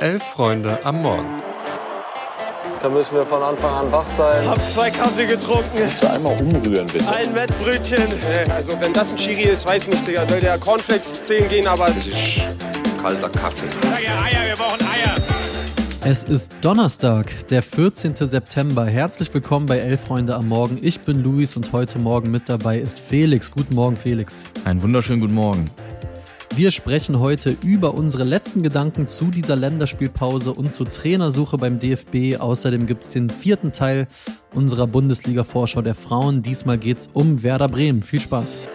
Elf Freunde am Morgen. Da müssen wir von Anfang an wach sein. Hab zwei Kaffee getrunken. Kannst du einmal umrühren, bitte? Ein Wettbrötchen. Also wenn das ein Chiri ist, weiß nicht, Digga. Soll der Cornflakes 10 gehen, aber... Das ist kalter Kaffee. Sag ja Eier, wir brauchen Eier. Es ist Donnerstag, der 14. September. Herzlich willkommen bei Elf Freunde am Morgen. Ich bin Luis und heute Morgen mit dabei ist Felix. Guten Morgen, Felix. Einen wunderschönen guten Morgen. Wir sprechen heute über unsere letzten Gedanken zu dieser Länderspielpause und zur Trainersuche beim DFB. Außerdem gibt es den vierten Teil unserer Bundesliga-Vorschau der Frauen. Diesmal geht es um Werder Bremen. Viel Spaß.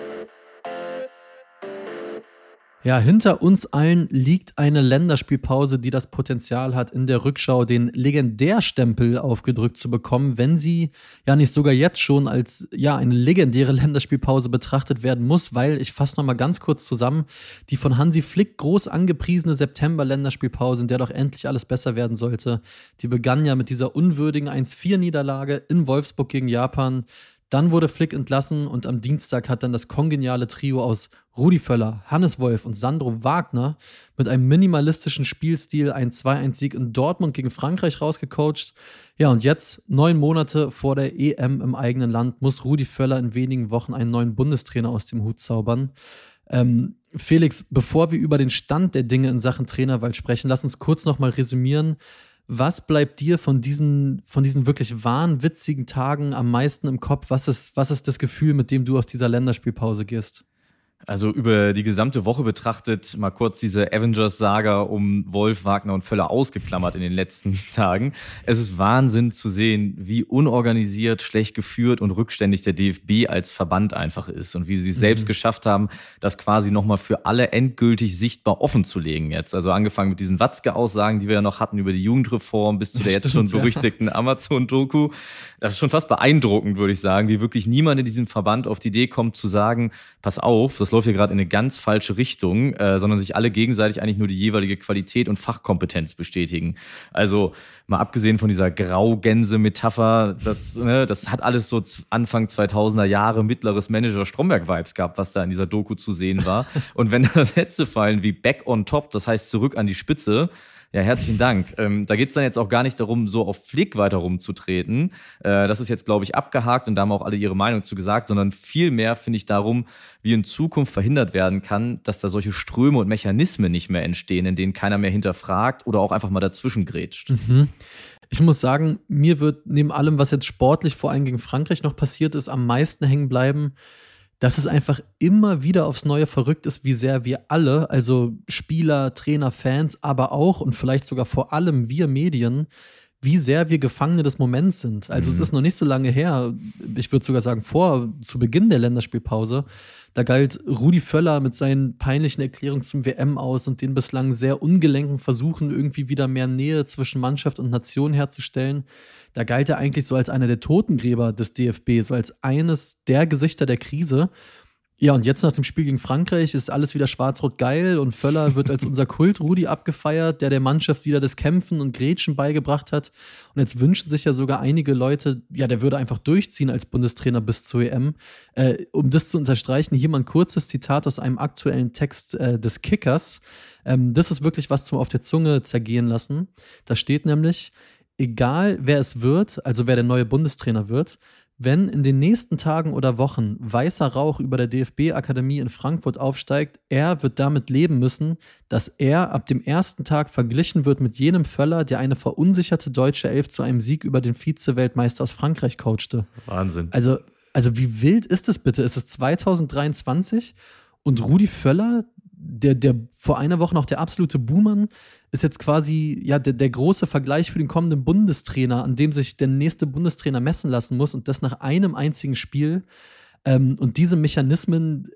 Ja, hinter uns allen liegt eine Länderspielpause, die das Potenzial hat, in der Rückschau den Legendärstempel aufgedrückt zu bekommen, wenn sie ja nicht sogar jetzt schon als ja eine legendäre Länderspielpause betrachtet werden muss, weil ich fasse noch mal ganz kurz zusammen, die von Hansi Flick groß angepriesene September Länderspielpause, in der doch endlich alles besser werden sollte, die begann ja mit dieser unwürdigen 1-4 Niederlage in Wolfsburg gegen Japan. Dann wurde Flick entlassen und am Dienstag hat dann das kongeniale Trio aus Rudi Völler, Hannes Wolf und Sandro Wagner mit einem minimalistischen Spielstil einen 2-1-Sieg in Dortmund gegen Frankreich rausgecoacht. Ja, und jetzt, neun Monate vor der EM im eigenen Land, muss Rudi Völler in wenigen Wochen einen neuen Bundestrainer aus dem Hut zaubern. Ähm, Felix, bevor wir über den Stand der Dinge in Sachen Trainerwahl sprechen, lass uns kurz nochmal resümieren. Was bleibt dir von diesen, von diesen wirklich wahnwitzigen Tagen am meisten im Kopf? Was ist, was ist das Gefühl, mit dem du aus dieser Länderspielpause gehst? Also über die gesamte Woche betrachtet, mal kurz diese Avengers-Saga um Wolf, Wagner und Völler ausgeklammert in den letzten Tagen. Es ist Wahnsinn zu sehen, wie unorganisiert, schlecht geführt und rückständig der DFB als Verband einfach ist und wie sie es mhm. selbst geschafft haben, das quasi nochmal für alle endgültig sichtbar offen zu legen jetzt. Also angefangen mit diesen Watzke-Aussagen, die wir ja noch hatten über die Jugendreform bis zu der Stimmt, jetzt schon berüchtigten ja. Amazon-Doku. Das ist schon fast beeindruckend, würde ich sagen, wie wirklich niemand in diesem Verband auf die Idee kommt zu sagen, pass auf, das das läuft hier gerade in eine ganz falsche Richtung, äh, sondern sich alle gegenseitig eigentlich nur die jeweilige Qualität und Fachkompetenz bestätigen. Also mal abgesehen von dieser Graugänse-Metapher, das, ne, das hat alles so Anfang 2000er Jahre mittleres Manager-Stromberg-Vibes gehabt, was da in dieser Doku zu sehen war. und wenn da Sätze fallen wie back on top, das heißt zurück an die Spitze, ja, herzlichen Dank. Ähm, da geht es dann jetzt auch gar nicht darum, so auf Flick weiter rumzutreten. Äh, das ist jetzt, glaube ich, abgehakt und da haben auch alle ihre Meinung zu gesagt, sondern vielmehr finde ich darum, wie in Zukunft verhindert werden kann, dass da solche Ströme und Mechanismen nicht mehr entstehen, in denen keiner mehr hinterfragt oder auch einfach mal dazwischen grätscht. Mhm. Ich muss sagen, mir wird neben allem, was jetzt sportlich vor allem gegen Frankreich noch passiert ist, am meisten hängen bleiben, dass es einfach immer wieder aufs Neue verrückt ist, wie sehr wir alle, also Spieler, Trainer, Fans, aber auch und vielleicht sogar vor allem wir Medien, wie sehr wir Gefangene des Moments sind. Also mhm. es ist noch nicht so lange her, ich würde sogar sagen vor, zu Beginn der Länderspielpause, da galt Rudi Völler mit seinen peinlichen Erklärungen zum WM aus und den bislang sehr ungelenken Versuchen, irgendwie wieder mehr Nähe zwischen Mannschaft und Nation herzustellen. Da galt er eigentlich so als einer der Totengräber des DFB, so als eines der Gesichter der Krise. Ja, und jetzt nach dem Spiel gegen Frankreich ist alles wieder schwarz-rot geil und Völler wird als unser Kult-Rudi abgefeiert, der der Mannschaft wieder das Kämpfen und Grätschen beigebracht hat. Und jetzt wünschen sich ja sogar einige Leute, ja, der würde einfach durchziehen als Bundestrainer bis zur EM. Äh, um das zu unterstreichen, hier mal ein kurzes Zitat aus einem aktuellen Text äh, des Kickers. Ähm, das ist wirklich was zum auf der Zunge zergehen lassen. Da steht nämlich, egal wer es wird, also wer der neue Bundestrainer wird, wenn in den nächsten Tagen oder Wochen weißer Rauch über der DFB-Akademie in Frankfurt aufsteigt, er wird damit leben müssen, dass er ab dem ersten Tag verglichen wird mit jenem Völler, der eine verunsicherte deutsche Elf zu einem Sieg über den Vize-Weltmeister aus Frankreich coachte. Wahnsinn. Also, also wie wild ist es bitte? Ist es 2023 und Rudi Völler, der, der vor einer Woche noch der absolute Buhmann, ist jetzt quasi ja der, der große Vergleich für den kommenden Bundestrainer, an dem sich der nächste Bundestrainer messen lassen muss und das nach einem einzigen Spiel. Ähm, und diese Mechanismen,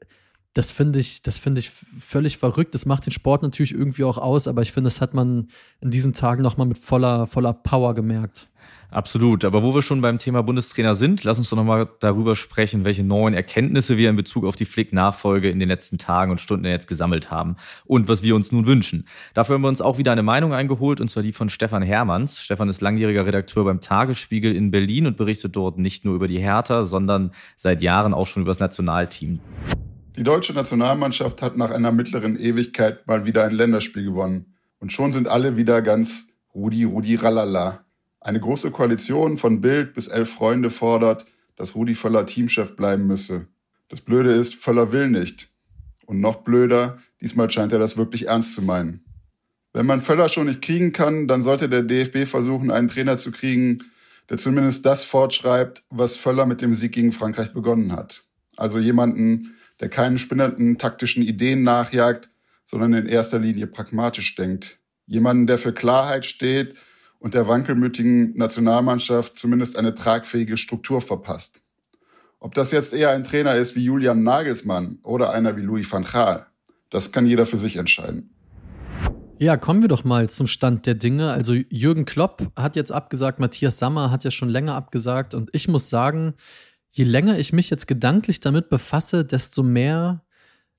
das finde ich, das ich völlig verrückt. Das macht den Sport natürlich irgendwie auch aus, aber ich finde, das hat man in diesen Tagen nochmal mit voller, voller Power gemerkt. Absolut. Aber wo wir schon beim Thema Bundestrainer sind, lass uns doch nochmal darüber sprechen, welche neuen Erkenntnisse wir in Bezug auf die Flick-Nachfolge in den letzten Tagen und Stunden jetzt gesammelt haben und was wir uns nun wünschen. Dafür haben wir uns auch wieder eine Meinung eingeholt, und zwar die von Stefan Hermanns. Stefan ist langjähriger Redakteur beim Tagesspiegel in Berlin und berichtet dort nicht nur über die Hertha, sondern seit Jahren auch schon über das Nationalteam. Die deutsche Nationalmannschaft hat nach einer mittleren Ewigkeit mal wieder ein Länderspiel gewonnen. Und schon sind alle wieder ganz Rudi, Rudi, ralala. Eine große Koalition von Bild bis elf Freunde fordert, dass Rudi Völler Teamchef bleiben müsse. Das Blöde ist, Völler will nicht. Und noch blöder, diesmal scheint er das wirklich ernst zu meinen. Wenn man Völler schon nicht kriegen kann, dann sollte der DFB versuchen, einen Trainer zu kriegen, der zumindest das fortschreibt, was Völler mit dem Sieg gegen Frankreich begonnen hat. Also jemanden, der keinen spinnenden taktischen Ideen nachjagt, sondern in erster Linie pragmatisch denkt. Jemanden, der für Klarheit steht und der wankelmütigen Nationalmannschaft zumindest eine tragfähige Struktur verpasst. Ob das jetzt eher ein Trainer ist wie Julian Nagelsmann oder einer wie Louis van Gaal, das kann jeder für sich entscheiden. Ja, kommen wir doch mal zum Stand der Dinge. Also Jürgen Klopp hat jetzt abgesagt, Matthias Sammer hat ja schon länger abgesagt und ich muss sagen, je länger ich mich jetzt gedanklich damit befasse, desto mehr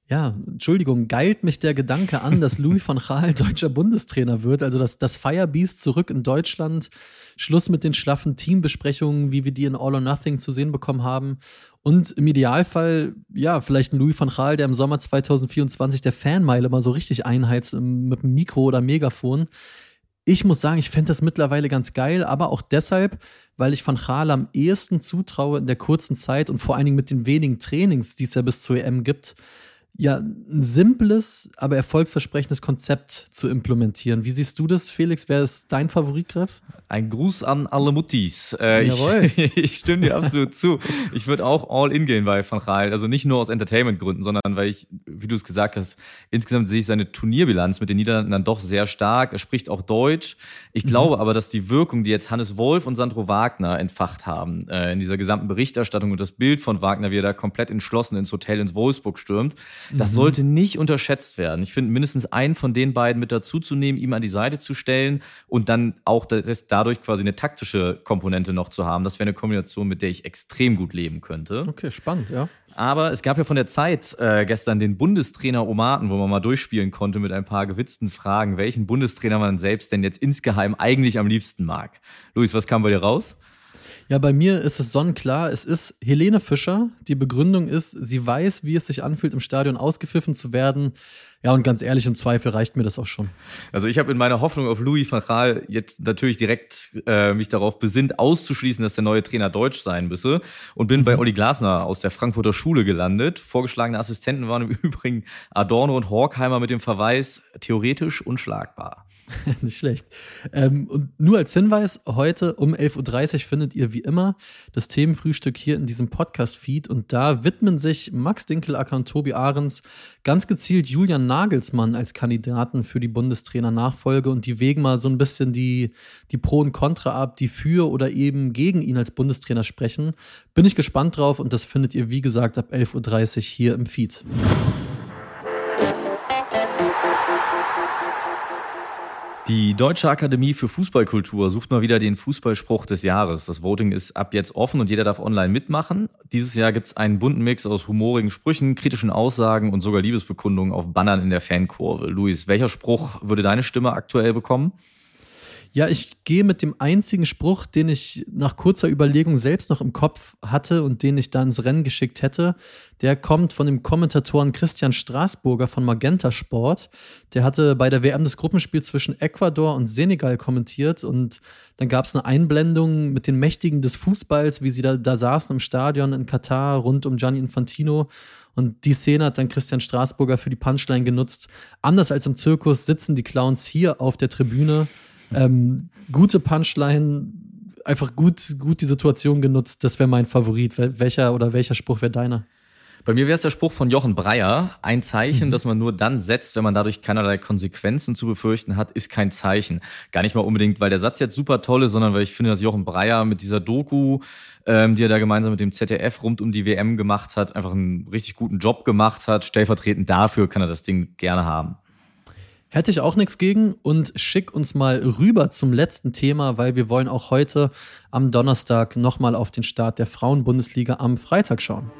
ja, Entschuldigung, geilt mich der Gedanke an, dass Louis van Gaal deutscher Bundestrainer wird. Also dass das Firebeast zurück in Deutschland, Schluss mit den schlaffen Teambesprechungen, wie wir die in All or Nothing zu sehen bekommen haben. Und im Idealfall, ja, vielleicht ein Louis van Gaal, der im Sommer 2024 der Fanmeile mal so richtig einheizt mit einem Mikro oder Megafon. Ich muss sagen, ich fände das mittlerweile ganz geil, aber auch deshalb, weil ich Van Gaal am ehesten zutraue in der kurzen Zeit und vor allen Dingen mit den wenigen Trainings, die es ja bis zur EM gibt, ja, ein simples, aber erfolgsversprechendes Konzept zu implementieren. Wie siehst du das, Felix? Wer ist dein Favorit gerade? Ein Gruß an alle Muttis. Äh, Jawohl. Ich, ich, stimme dir absolut zu. Ich würde auch all in gehen bei Van Gaal. Also nicht nur aus Entertainment-Gründen, sondern weil ich, wie du es gesagt hast, insgesamt sehe ich seine Turnierbilanz mit den Niederlanden dann doch sehr stark. Er spricht auch Deutsch. Ich mhm. glaube aber, dass die Wirkung, die jetzt Hannes Wolf und Sandro Wagner entfacht haben, äh, in dieser gesamten Berichterstattung und das Bild von Wagner, wie er da komplett entschlossen ins Hotel ins Wolfsburg stürmt, das mhm. sollte nicht unterschätzt werden. Ich finde, mindestens einen von den beiden mit dazuzunehmen, ihm an die Seite zu stellen und dann auch das, dadurch quasi eine taktische Komponente noch zu haben, das wäre eine Kombination, mit der ich extrem gut leben könnte. Okay, spannend, ja. Aber es gab ja von der Zeit äh, gestern den Bundestrainer Omaten, wo man mal durchspielen konnte mit ein paar gewitzten Fragen, welchen Bundestrainer man selbst denn jetzt insgeheim eigentlich am liebsten mag. Luis, was kam bei dir raus? Ja, bei mir ist es sonnenklar. Es ist Helene Fischer. Die Begründung ist, sie weiß, wie es sich anfühlt, im Stadion ausgepfiffen zu werden. Ja, und ganz ehrlich, im Zweifel reicht mir das auch schon. Also ich habe in meiner Hoffnung auf Louis van Gaal jetzt natürlich direkt äh, mich darauf besinnt, auszuschließen, dass der neue Trainer deutsch sein müsse und bin mhm. bei Olli Glasner aus der Frankfurter Schule gelandet. Vorgeschlagene Assistenten waren im Übrigen Adorno und Horkheimer mit dem Verweis theoretisch unschlagbar. Nicht schlecht. Ähm, und nur als Hinweis, heute um 11.30 Uhr findet ihr wie immer das Themenfrühstück hier in diesem Podcast-Feed und da widmen sich Max Dinkelacker und Tobi Ahrens ganz gezielt Julian Nagelsmann als Kandidaten für die Bundestrainer-Nachfolge und die wägen mal so ein bisschen die, die Pro und Contra ab, die für oder eben gegen ihn als Bundestrainer sprechen. Bin ich gespannt drauf und das findet ihr, wie gesagt, ab 11.30 Uhr hier im Feed. Die Deutsche Akademie für Fußballkultur sucht mal wieder den Fußballspruch des Jahres. Das Voting ist ab jetzt offen und jeder darf online mitmachen. Dieses Jahr gibt es einen bunten Mix aus humorigen Sprüchen, kritischen Aussagen und sogar Liebesbekundungen auf Bannern in der Fankurve. Luis, welcher Spruch würde deine Stimme aktuell bekommen? Ja, ich gehe mit dem einzigen Spruch, den ich nach kurzer Überlegung selbst noch im Kopf hatte und den ich da ins Rennen geschickt hätte. Der kommt von dem Kommentatoren Christian Straßburger von Magenta Sport. Der hatte bei der WM das Gruppenspiel zwischen Ecuador und Senegal kommentiert und dann gab es eine Einblendung mit den Mächtigen des Fußballs, wie sie da, da saßen im Stadion in Katar rund um Gianni Infantino. Und die Szene hat dann Christian Straßburger für die Punchline genutzt. Anders als im Zirkus sitzen die Clowns hier auf der Tribüne ähm, gute Punchline, einfach gut, gut die Situation genutzt. Das wäre mein Favorit. Welcher oder welcher Spruch wäre deiner? Bei mir wäre es der Spruch von Jochen Breyer. Ein Zeichen, mhm. das man nur dann setzt, wenn man dadurch keinerlei Konsequenzen zu befürchten hat, ist kein Zeichen. Gar nicht mal unbedingt, weil der Satz jetzt super toll ist, sondern weil ich finde, dass Jochen Breyer mit dieser Doku, ähm, die er da gemeinsam mit dem ZDF rund um die WM gemacht hat, einfach einen richtig guten Job gemacht hat. Stellvertretend dafür kann er das Ding gerne haben. Hätte ich auch nichts gegen und schick uns mal rüber zum letzten Thema, weil wir wollen auch heute am Donnerstag nochmal auf den Start der Frauenbundesliga am Freitag schauen.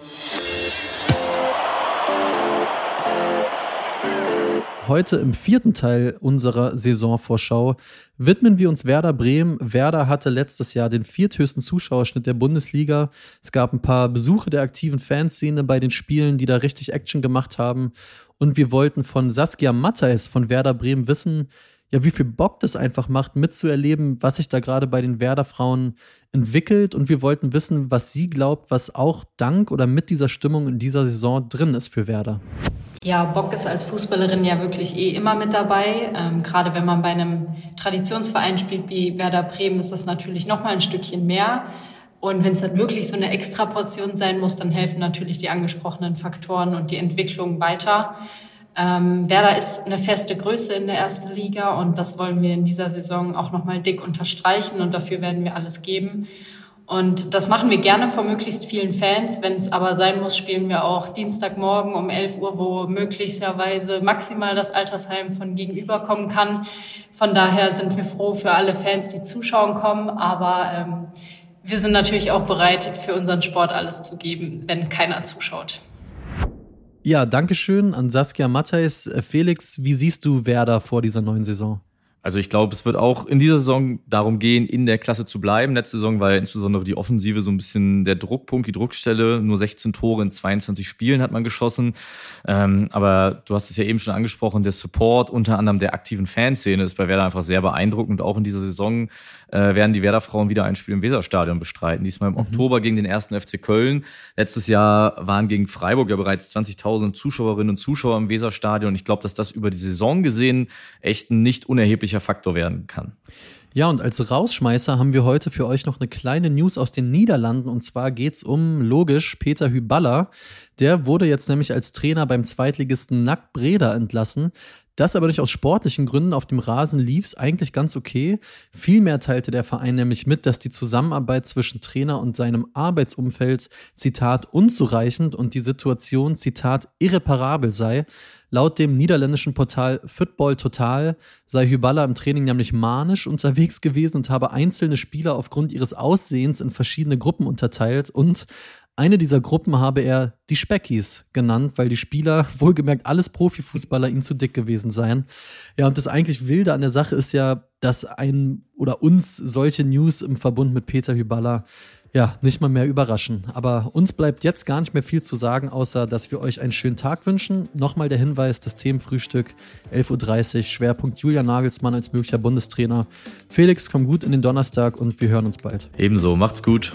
Heute im vierten Teil unserer Saisonvorschau widmen wir uns Werder Bremen. Werder hatte letztes Jahr den vierthöchsten Zuschauerschnitt der Bundesliga. Es gab ein paar Besuche der aktiven Fanszene bei den Spielen, die da richtig Action gemacht haben. Und wir wollten von Saskia Matthijs von Werder Bremen wissen, ja, wie viel Bock das einfach macht, mitzuerleben, was sich da gerade bei den Werder-Frauen entwickelt. Und wir wollten wissen, was sie glaubt, was auch dank oder mit dieser Stimmung in dieser Saison drin ist für Werder. Ja, Bock ist als Fußballerin ja wirklich eh immer mit dabei. Ähm, gerade wenn man bei einem Traditionsverein spielt wie Werder Bremen, ist das natürlich noch mal ein Stückchen mehr. Und wenn es dann wirklich so eine Extraportion sein muss, dann helfen natürlich die angesprochenen Faktoren und die Entwicklung weiter. Ähm, Werder ist eine feste Größe in der ersten Liga und das wollen wir in dieser Saison auch nochmal dick unterstreichen und dafür werden wir alles geben. Und das machen wir gerne vor möglichst vielen Fans. Wenn es aber sein muss, spielen wir auch Dienstagmorgen um 11 Uhr, wo möglicherweise maximal das Altersheim von gegenüber kommen kann. Von daher sind wir froh für alle Fans, die zuschauen kommen. Aber ähm, wir sind natürlich auch bereit, für unseren Sport alles zu geben, wenn keiner zuschaut. Ja, Dankeschön an Saskia Matthijs. Felix, wie siehst du Werder vor dieser neuen Saison? Also ich glaube, es wird auch in dieser Saison darum gehen, in der Klasse zu bleiben. Letzte Saison war ja insbesondere die Offensive so ein bisschen der Druckpunkt, die Druckstelle. Nur 16 Tore in 22 Spielen hat man geschossen. Ähm, aber du hast es ja eben schon angesprochen, der Support unter anderem der aktiven Fanszene ist bei Werder einfach sehr beeindruckend. Auch in dieser Saison äh, werden die Werder-Frauen wieder ein Spiel im Weserstadion bestreiten. Diesmal im mhm. Oktober gegen den ersten FC Köln. Letztes Jahr waren gegen Freiburg ja bereits 20.000 Zuschauerinnen und Zuschauer im Weserstadion. Ich glaube, dass das über die Saison gesehen echt ein nicht unerheblicher Faktor werden kann. Ja, und als Rausschmeißer haben wir heute für euch noch eine kleine News aus den Niederlanden. Und zwar geht es um, logisch, Peter Hyballa. Der wurde jetzt nämlich als Trainer beim Zweitligisten Nack Breda entlassen. Das aber nicht aus sportlichen Gründen. Auf dem Rasen lief es eigentlich ganz okay. Vielmehr teilte der Verein nämlich mit, dass die Zusammenarbeit zwischen Trainer und seinem Arbeitsumfeld, Zitat, unzureichend und die Situation, Zitat, irreparabel sei. Laut dem niederländischen Portal Football Total sei Hyballa im Training nämlich manisch unterwegs gewesen und habe einzelne Spieler aufgrund ihres Aussehens in verschiedene Gruppen unterteilt und eine dieser Gruppen habe er die Speckies genannt, weil die Spieler, wohlgemerkt alles Profifußballer, ihm zu dick gewesen seien. Ja, und das eigentlich Wilde an der Sache ist ja, dass ein oder uns solche News im Verbund mit Peter Hyballa ja, nicht mal mehr überraschen. Aber uns bleibt jetzt gar nicht mehr viel zu sagen, außer dass wir euch einen schönen Tag wünschen. Nochmal der Hinweis, das Themenfrühstück 11.30 Uhr, Schwerpunkt Julian Nagelsmann als möglicher Bundestrainer. Felix, komm gut in den Donnerstag und wir hören uns bald. Ebenso, macht's gut.